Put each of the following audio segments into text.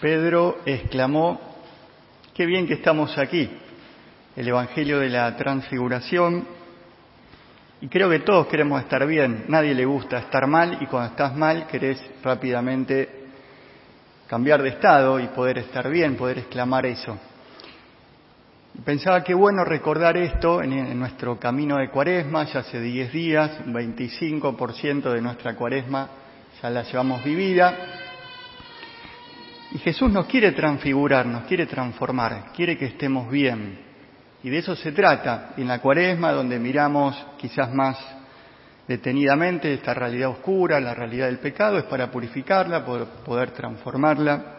Pedro exclamó, qué bien que estamos aquí, el Evangelio de la Transfiguración, y creo que todos queremos estar bien, nadie le gusta estar mal y cuando estás mal querés rápidamente cambiar de estado y poder estar bien, poder exclamar eso. Pensaba que bueno recordar esto en, nuestro camino de cuaresma, ya hace 10 días, un 25% de nuestra cuaresma ya la llevamos vivida. Y Jesús nos quiere transfigurar, nos quiere transformar, quiere que estemos bien. Y de eso se trata, en la cuaresma, donde miramos quizás más detenidamente esta realidad oscura, la realidad del pecado, es para purificarla, poder, transformarla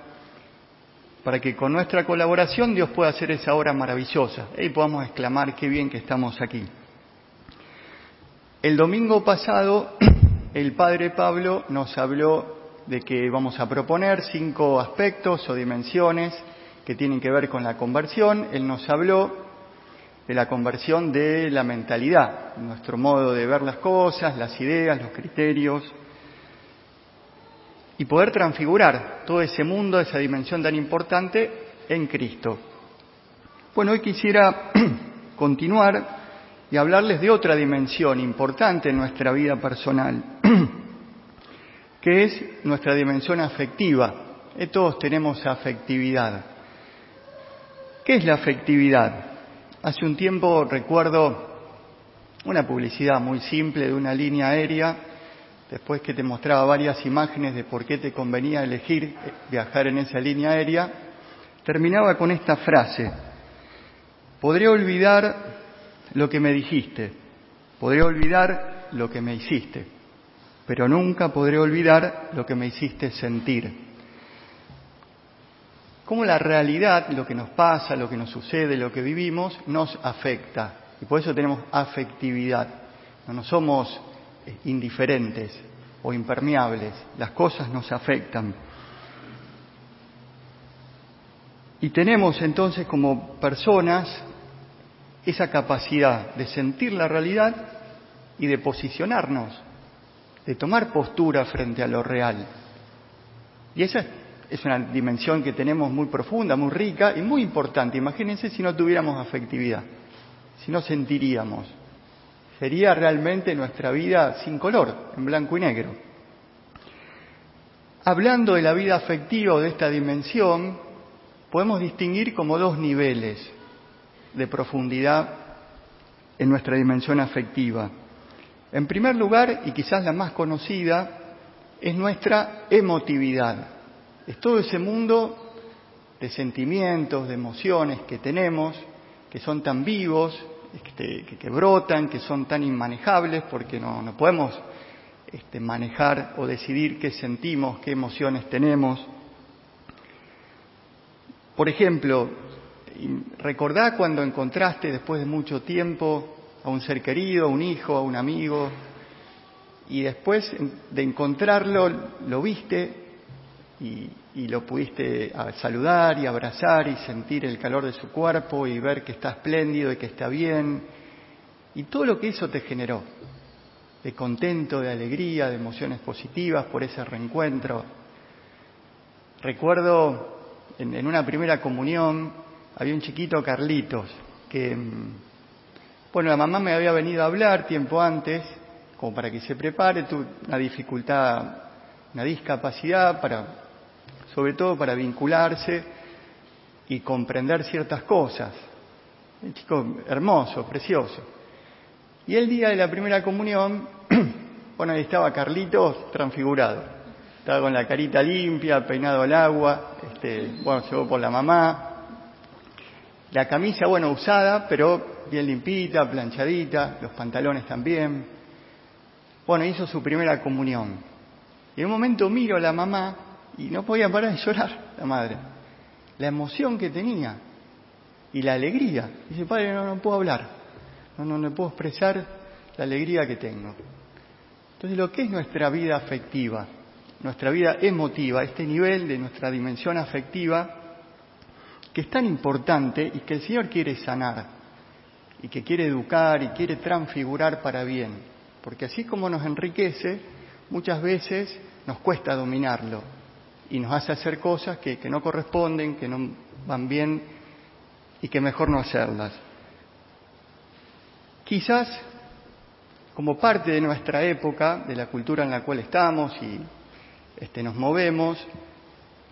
para que con nuestra colaboración Dios pueda hacer esa obra maravillosa y podamos exclamar qué bien que estamos aquí. El domingo pasado el Padre Pablo nos habló de que vamos a proponer cinco aspectos o dimensiones que tienen que ver con la conversión. Él nos habló de la conversión de la mentalidad, nuestro modo de ver las cosas, las ideas, los criterios, y poder transfigurar todo ese mundo, esa dimensión tan importante en Cristo. Bueno, hoy quisiera continuar y hablarles de otra dimensión importante en nuestra vida personal, que es nuestra dimensión afectiva. Eh, todos tenemos afectividad. ¿Qué es la afectividad? Hace un tiempo recuerdo una publicidad muy simple de una línea aérea después que te mostraba varias imágenes de por qué te convenía elegir eh, viajar en esa línea aérea, terminaba con esta frase, podré olvidar lo que me dijiste, podré olvidar lo que me hiciste, pero nunca podré olvidar lo que me hiciste sentir. Cómo la realidad, lo que nos pasa, lo que nos sucede, lo que vivimos, nos afecta. Y por eso tenemos afectividad. No somos indiferentes o impermeables, las cosas nos afectan. Y tenemos entonces como personas esa capacidad de sentir la realidad y de posicionarnos, de tomar postura frente a lo real. Y esa es una dimensión que tenemos muy profunda, muy rica y muy importante. Imagínense si no tuviéramos afectividad, si no sentiríamos sería realmente nuestra vida sin color, en blanco y negro. Hablando de la vida afectiva o de esta dimensión, podemos distinguir como dos niveles de profundidad en nuestra dimensión afectiva. En primer lugar, y quizás la más conocida, es nuestra emotividad. Es todo ese mundo de sentimientos, de emociones que tenemos, que son tan vivos, este, que, brotan, que son tan inmanejables, porque no, no podemos este, manejar o decidir qué sentimos, qué emociones tenemos. Por ejemplo, recordá cuando encontraste después de mucho tiempo a un ser querido, a un hijo, a un amigo, y después de encontrarlo lo viste y, lo pudiste saludar y abrazar y sentir el calor de su cuerpo y ver que está espléndido y que está bien. Y todo lo que eso te generó, de contento, de alegría, de emociones positivas por ese reencuentro. Recuerdo en, una primera comunión había un chiquito Carlitos que, mm, bueno, la mamá me había venido a hablar tiempo antes, como para que se prepare, tuvo una dificultad, una discapacidad para sobre todo para vincularse y comprender ciertas cosas. Un chico hermoso, precioso. Y el día de la primera comunión, bueno, ahí estaba Carlitos transfigurado. Estaba con la carita limpia, peinado al agua, este, bueno, llegó por la mamá. La camisa, bueno, usada, pero bien limpita, planchadita, los pantalones también. Bueno, hizo su primera comunión. Y en un momento miro a la mamá y no podía parar de llorar la madre. La emoción que tenía y la alegría. Dice, padre, no, no puedo hablar, no, no, no puedo expresar la alegría que tengo. Entonces, lo que es nuestra vida afectiva, nuestra vida emotiva, este nivel de nuestra dimensión afectiva, que es tan importante y que el Señor quiere sanar, y que quiere educar y quiere transfigurar para bien, porque así como nos enriquece, muchas veces nos cuesta dominarlo, y nos hace hacer cosas que, no corresponden, que no van bien y que mejor no hacerlas. Quizás como parte de nuestra época, de la cultura en la cual estamos y este, nos movemos,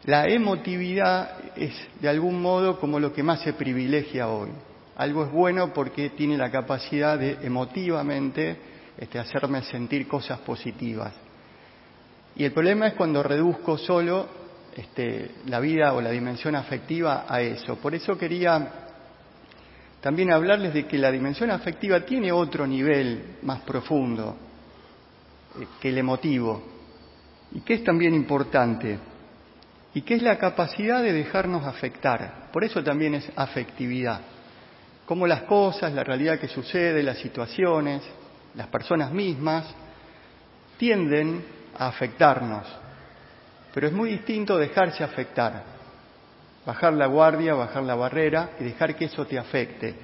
la emotividad es de algún modo como lo que más se privilegia hoy. Algo es bueno porque tiene la capacidad de emotivamente este, hacerme sentir cosas positivas. Y el problema es cuando reduzco solo este, la vida o la dimensión afectiva a eso. Por eso quería también hablarles de que la dimensión afectiva tiene otro nivel más profundo eh, que el emotivo y que es también importante y que es la capacidad de dejarnos afectar. Por eso también es afectividad. Cómo las cosas, la realidad que sucede, las situaciones, las personas mismas, tienden a afectarnos. Pero es muy distinto dejarse afectar, bajar la guardia, bajar la barrera y dejar que eso te afecte.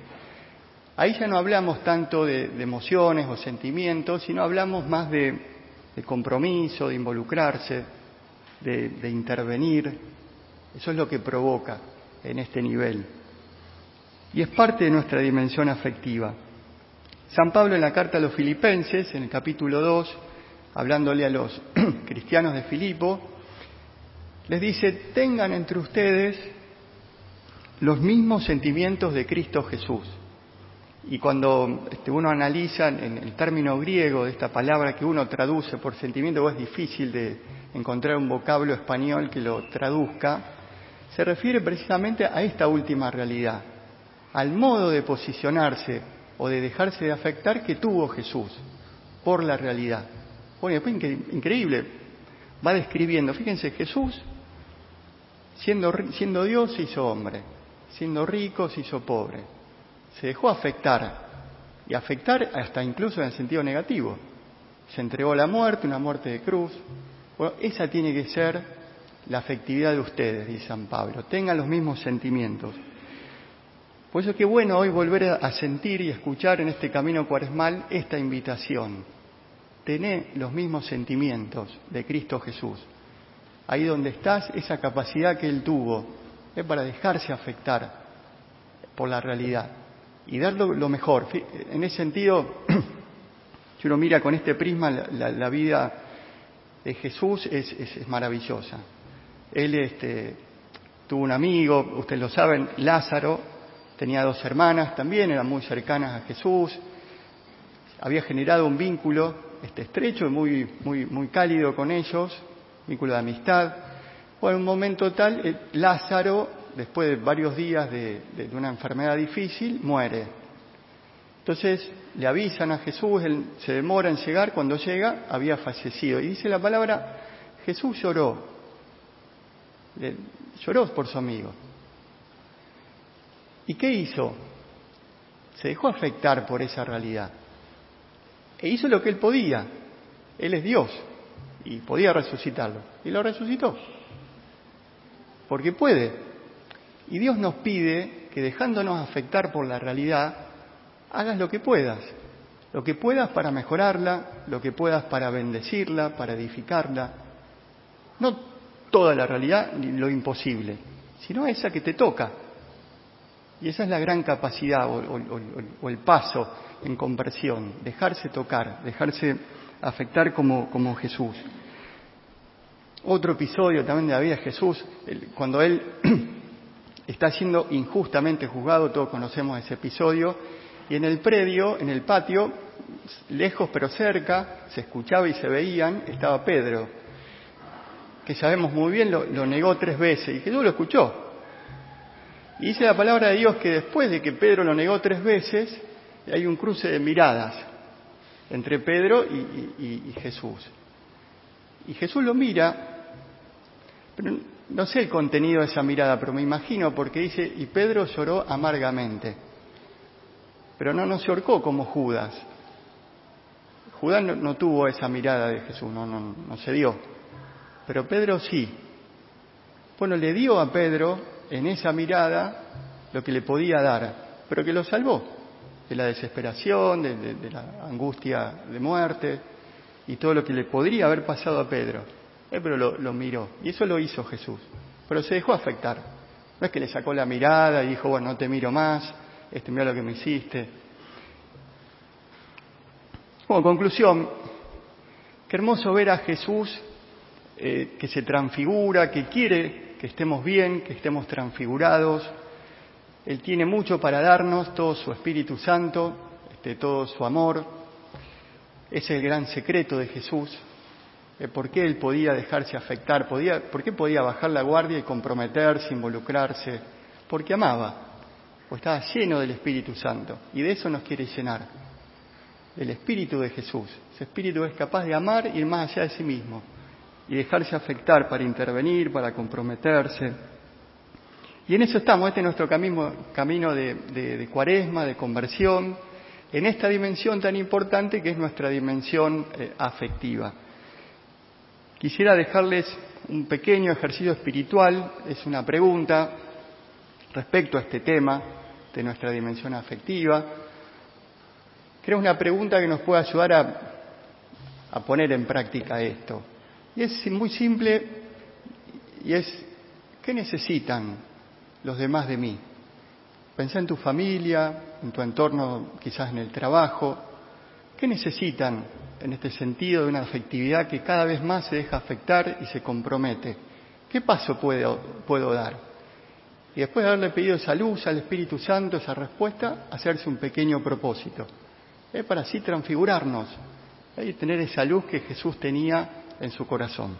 Ahí ya no hablamos tanto de, emociones o sentimientos, sino hablamos más de, compromiso, de involucrarse, de intervenir. Eso es lo que provoca en este nivel y es parte de nuestra dimensión afectiva. San Pablo en la carta a los filipenses, en el capítulo 2, hablándole a los cristianos de Filipo, les dice, tengan entre ustedes los mismos sentimientos de Cristo Jesús. Y cuando este, uno analiza en el término griego de esta palabra que uno traduce por sentimiento, es difícil de encontrar un vocablo español que lo traduzca, se refiere precisamente a esta última realidad al modo de posicionarse o de dejarse de afectar que tuvo Jesús por la realidad. Bueno, después increíble, va describiendo, fíjense, Jesús siendo, siendo Dios se hizo hombre, siendo rico se hizo pobre, se dejó afectar y afectar hasta incluso en el sentido negativo. Se entregó a la muerte, una muerte de cruz. Bueno, esa tiene que ser la afectividad de ustedes, dice San Pablo. Tengan los mismos sentimientos. Por eso qué bueno hoy volver a sentir y escuchar en este camino cuaresmal esta invitación. Tené los mismos sentimientos de Cristo Jesús. Ahí donde estás, esa capacidad que Él tuvo es para dejarse afectar por la realidad y dar lo, mejor. En ese sentido, si uno mira con este prisma, la, vida de Jesús es, maravillosa. Él este, tuvo un amigo, ustedes lo saben, Lázaro, Tenía dos hermanas también, eran muy cercanas a Jesús. Había generado un vínculo este, estrecho y muy, muy, muy cálido con ellos, vínculo de amistad. Bueno, en un momento tal, eh, Lázaro, después de varios días de, una enfermedad difícil, muere. Entonces le avisan a Jesús, él se demora en llegar, cuando llega había fallecido. Y dice la palabra, Jesús lloró, lloró por su amigo. ¿Y qué hizo? Se dejó afectar por esa realidad. E hizo lo que él podía. Él es Dios y podía resucitarlo. Y lo resucitó. Porque puede. Y Dios nos pide que dejándonos afectar por la realidad, hagas lo que puedas. Lo que puedas para mejorarla, lo que puedas para bendecirla, para edificarla. No toda la realidad ni lo imposible, sino esa que te toca y esa es la gran capacidad o, el paso en conversión, dejarse tocar, dejarse afectar como, Jesús. Otro episodio también de la vida de Jesús, cuando Él está siendo injustamente juzgado, todos conocemos ese episodio, y en el predio, en el patio, lejos pero cerca, se escuchaba y se veían, estaba Pedro, que sabemos muy bien lo, lo negó tres veces, y Jesús lo escuchó, y dice la palabra de Dios que después de que Pedro lo negó tres veces, hay un cruce de miradas entre Pedro y, Jesús. Y Jesús lo mira, pero no sé el contenido de esa mirada, pero me imagino porque dice, y Pedro lloró amargamente. Pero no, no se ahorcó como Judas. Judas no, tuvo esa mirada de Jesús, no, no, no se dio. Pero Pedro sí. Bueno, le dio a Pedro en esa mirada lo que le podía dar, pero que lo salvó de la desesperación, de, la angustia de muerte y todo lo que le podría haber pasado a Pedro. eh, pero lo, miró. Y eso lo hizo Jesús. Pero se dejó afectar. No es que le sacó la mirada y dijo, bueno, no te miro más, este, mira lo que me hiciste. Como conclusión, qué hermoso ver a Jesús eh, que se transfigura, que quiere que estemos bien, que estemos transfigurados. Él tiene mucho para darnos, todo su Espíritu Santo, este, todo su amor. Es el gran secreto de Jesús. ¿Por qué él podía dejarse afectar? Podía, ¿Por qué podía bajar la guardia y comprometerse, involucrarse? Porque amaba, o estaba lleno del Espíritu Santo. Y de eso nos quiere llenar. El Espíritu de Jesús. Ese Espíritu es capaz de amar y ir más allá de sí mismo. Y dejarse afectar para intervenir, para comprometerse. Y en eso estamos, este es nuestro camino, camino de, cuaresma, de conversión, en esta dimensión tan importante que es nuestra dimensión eh, afectiva. Quisiera dejarles un pequeño ejercicio espiritual, es una pregunta respecto a este tema de nuestra dimensión afectiva. Creo una pregunta que nos puede ayudar a, a poner en práctica esto. Y es muy simple y es, ¿qué necesitan los demás de mí? Pensá en tu familia, en tu entorno, quizás en el trabajo. ¿Qué necesitan en este sentido de una afectividad que cada vez más se deja afectar y se compromete? ¿Qué paso puedo, puedo dar? Y después de haberle pedido esa luz al Espíritu Santo, esa respuesta, hacerse un pequeño propósito. Es para así transfigurarnos y tener esa luz que Jesús tenía en su corazón.